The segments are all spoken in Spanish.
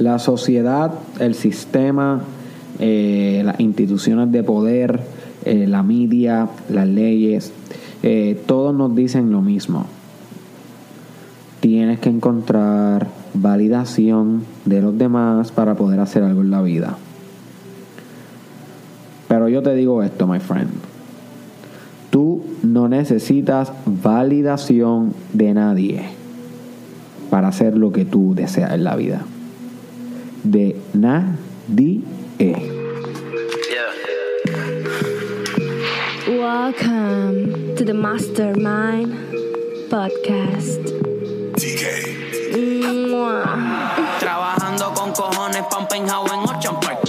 La sociedad, el sistema, eh, las instituciones de poder, eh, la media, las leyes, eh, todos nos dicen lo mismo. Tienes que encontrar validación de los demás para poder hacer algo en la vida. Pero yo te digo esto, my friend. Tú no necesitas validación de nadie para hacer lo que tú deseas en la vida. De nadie. Welcome to the Mastermind Podcast. Mua. Trabajando con cojones pa' un penthouse en Ocean Park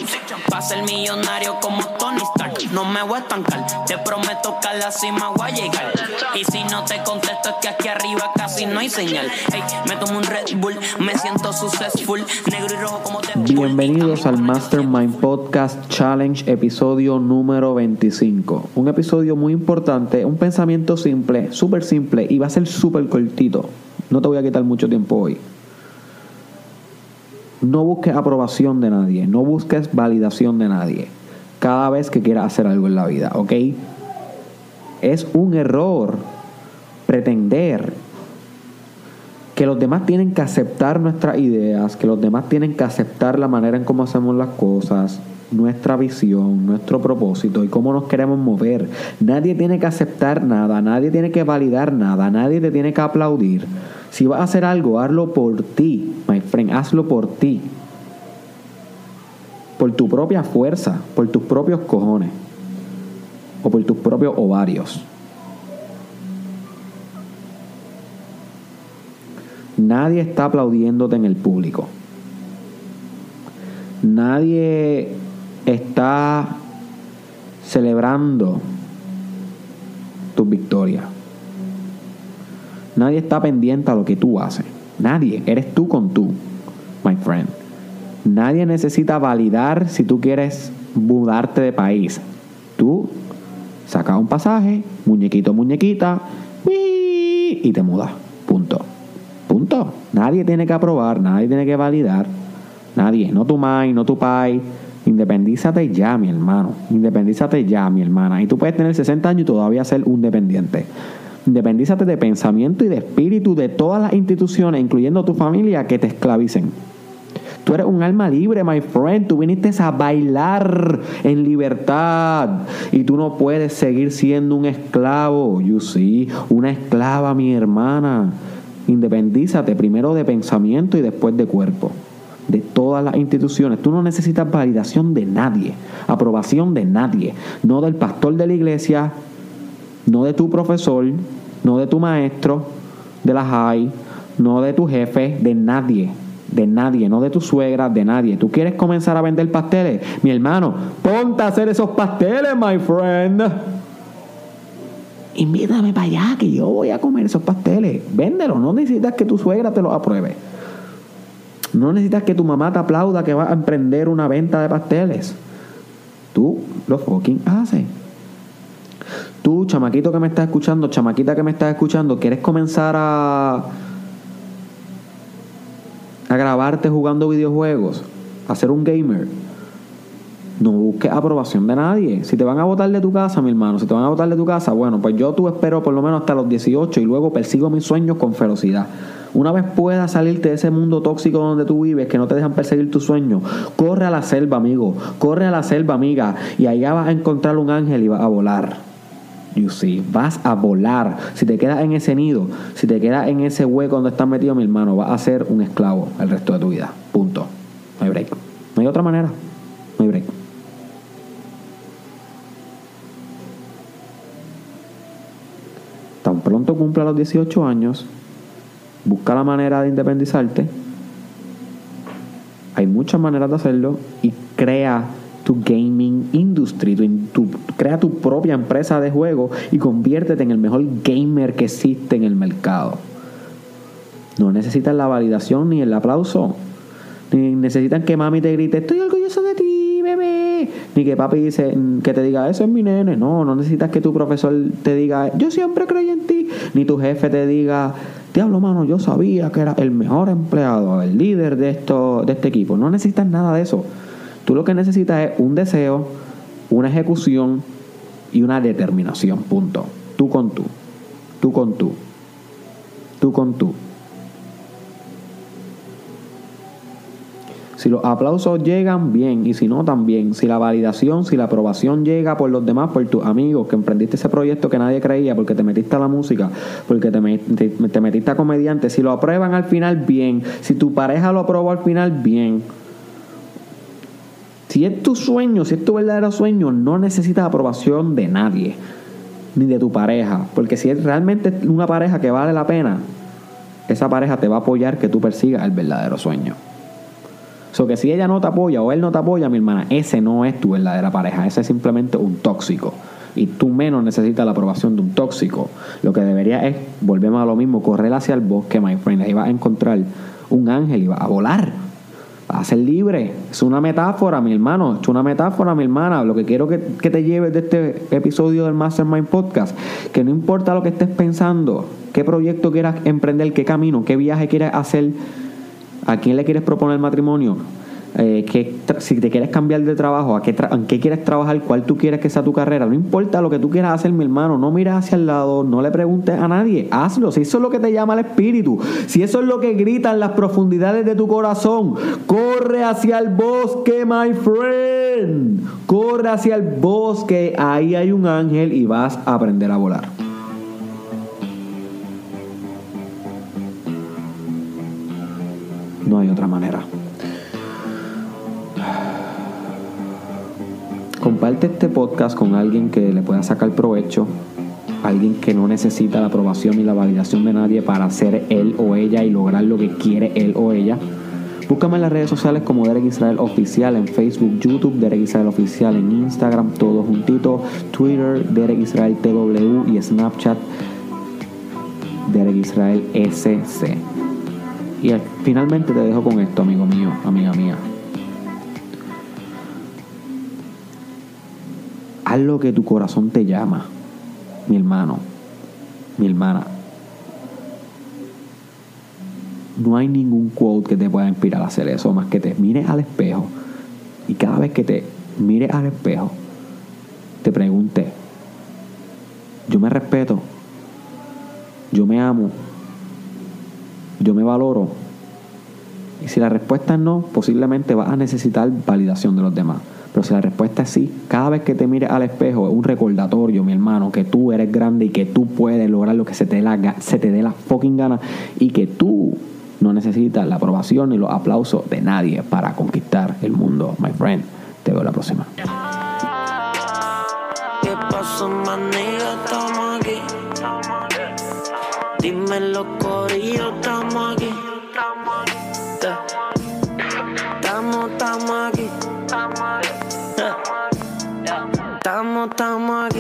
Pa' ser millonario como Tony Stark No me voy a estancar Te prometo que a la cima voy a llegar Y si no te contesto es que aquí arriba casi no hay señal Ey, me tomo un Red Bull Me siento successful Negro y rojo como te Bienvenidos al Mastermind Podcast Challenge, episodio número 25. Un episodio muy importante, un pensamiento simple, súper simple y va a ser súper cortito. No te voy a quitar mucho tiempo hoy. No busques aprobación de nadie, no busques validación de nadie cada vez que quieras hacer algo en la vida, ¿ok? Es un error pretender que los demás tienen que aceptar nuestras ideas, que los demás tienen que aceptar la manera en cómo hacemos las cosas, nuestra visión, nuestro propósito y cómo nos queremos mover. Nadie tiene que aceptar nada, nadie tiene que validar nada, nadie te tiene que aplaudir. Si vas a hacer algo, hazlo por ti, my friend, hazlo por ti. Por tu propia fuerza, por tus propios cojones o por tus propios ovarios. Nadie está aplaudiéndote en el público. Nadie está celebrando tus victorias. Nadie está pendiente a lo que tú haces. Nadie. Eres tú con tú, my friend. Nadie necesita validar si tú quieres mudarte de país. Tú sacas un pasaje, muñequito, muñequita, y te mudas. Punto. Punto. Nadie tiene que aprobar, nadie tiene que validar. Nadie. No tu mai, no tu pai. Independízate ya, mi hermano. Independízate ya, mi hermana. Y tú puedes tener 60 años y todavía ser un dependiente. Independízate de pensamiento y de espíritu de todas las instituciones, incluyendo tu familia, que te esclavicen. Tú eres un alma libre, my friend. Tú viniste a bailar en libertad. Y tú no puedes seguir siendo un esclavo. You see, una esclava, mi hermana. Independízate primero de pensamiento y después de cuerpo. De todas las instituciones. Tú no necesitas validación de nadie. Aprobación de nadie. No del pastor de la iglesia. No de tu profesor. No de tu maestro. De la high. No de tu jefe. De nadie de nadie, no de tu suegra, de nadie. ¿Tú quieres comenzar a vender pasteles? Mi hermano, ponte a hacer esos pasteles, my friend. Invítame para allá, que yo voy a comer esos pasteles. Véndelo, no necesitas que tu suegra te los apruebe. No necesitas que tu mamá te aplauda que vas a emprender una venta de pasteles. Tú lo fucking haces. Tú, chamaquito que me estás escuchando, chamaquita que me estás escuchando, ¿quieres comenzar a a grabarte jugando videojuegos, a ser un gamer, no busques aprobación de nadie. Si te van a votar de tu casa, mi hermano, si te van a votar de tu casa, bueno, pues yo tú espero por lo menos hasta los 18 y luego persigo mis sueños con ferocidad. Una vez puedas salirte de ese mundo tóxico donde tú vives, que no te dejan perseguir tus sueños, corre a la selva, amigo. Corre a la selva, amiga. Y allá vas a encontrar un ángel y vas a volar. You see, vas a volar. Si te quedas en ese nido, si te quedas en ese hueco donde estás metido, mi hermano, vas a ser un esclavo el resto de tu vida. Punto. No hay break. No hay otra manera. No hay break. Pronto cumpla los 18 años, busca la manera de independizarte. Hay muchas maneras de hacerlo y crea tu gaming industry, tu, crea tu propia empresa de juego y conviértete en el mejor gamer que existe en el mercado. No necesitas la validación ni el aplauso. Ni necesitan que mami te grite, estoy orgulloso de ti, bebé. Ni que papi dice, mm, que te diga, eso es mi nene. No, no necesitas que tu profesor te diga, yo siempre creí en ti. Ni tu jefe te diga, diablo, mano, yo sabía que era el mejor empleado, el líder de, esto, de este equipo. No necesitas nada de eso. Tú lo que necesitas es un deseo, una ejecución y una determinación. Punto. Tú con tú. Tú con tú. Tú con tú. Si los aplausos llegan, bien, y si no, también. Si la validación, si la aprobación llega por los demás, por tus amigos, que emprendiste ese proyecto que nadie creía, porque te metiste a la música, porque te, metiste a comediante, si lo aprueban al final, bien. Si tu pareja lo aprobó al final, bien. Si es tu sueño, si es tu verdadero sueño, no necesitas aprobación de nadie, ni de tu pareja. Porque si es realmente una pareja que vale la pena, esa pareja te va a apoyar que tú persigas el verdadero sueño. So que si ella no te apoya o él no te apoya, mi hermana, ese no es tu verdadera pareja, ese es simplemente un tóxico. Y tú menos necesitas la aprobación de un tóxico. Lo que debería es, volvemos a lo mismo, correr hacia el bosque, my friend. Ahí vas a encontrar un ángel y vas a volar. Vas a ser libre. Es una metáfora, mi hermano. Es una metáfora, mi hermana. Lo que quiero que, que te lleves de este episodio del Mastermind Podcast, que no importa lo que estés pensando, qué proyecto quieras emprender, qué camino, qué viaje quieras hacer ¿A quién le quieres proponer matrimonio? Eh, si te quieres cambiar de trabajo, ¿a qué, ¿en qué quieres trabajar? ¿Cuál tú quieres que sea tu carrera? No importa lo que tú quieras hacer, mi hermano. No mires hacia el lado, no le preguntes a nadie. Hazlo. Si eso es lo que te llama el espíritu, si eso es lo que grita en las profundidades de tu corazón, corre hacia el bosque, my friend. Corre hacia el bosque. Ahí hay un ángel y vas a aprender a volar. No hay otra manera. Comparte este podcast con alguien que le pueda sacar provecho, alguien que no necesita la aprobación ni la validación de nadie para ser él o ella y lograr lo que quiere él o ella. Búscame en las redes sociales como Derek Israel Oficial, en Facebook, YouTube, Derek Israel Oficial, en Instagram, todo juntito, Twitter, Derek Israel TW y Snapchat, Derek Israel SC. Y finalmente te dejo con esto, amigo mío, amiga mía. Haz lo que tu corazón te llama, mi hermano, mi hermana. No hay ningún quote que te pueda inspirar a hacer eso, más que te mires al espejo y cada vez que te mires al espejo, te pregunte, yo me respeto, yo me amo, yo me valoro. Y si la respuesta es no, posiblemente vas a necesitar validación de los demás. Pero si la respuesta es sí, cada vez que te mires al espejo es un recordatorio, mi hermano, que tú eres grande y que tú puedes lograr lo que se te dé la, se te dé la fucking gana y que tú no necesitas la aprobación ni los aplausos de nadie para conquistar el mundo, my friend. Te veo la próxima. Dímelo, Corillo, estamos aquí. Estamos, estamos aquí. Estamos, estamos aquí.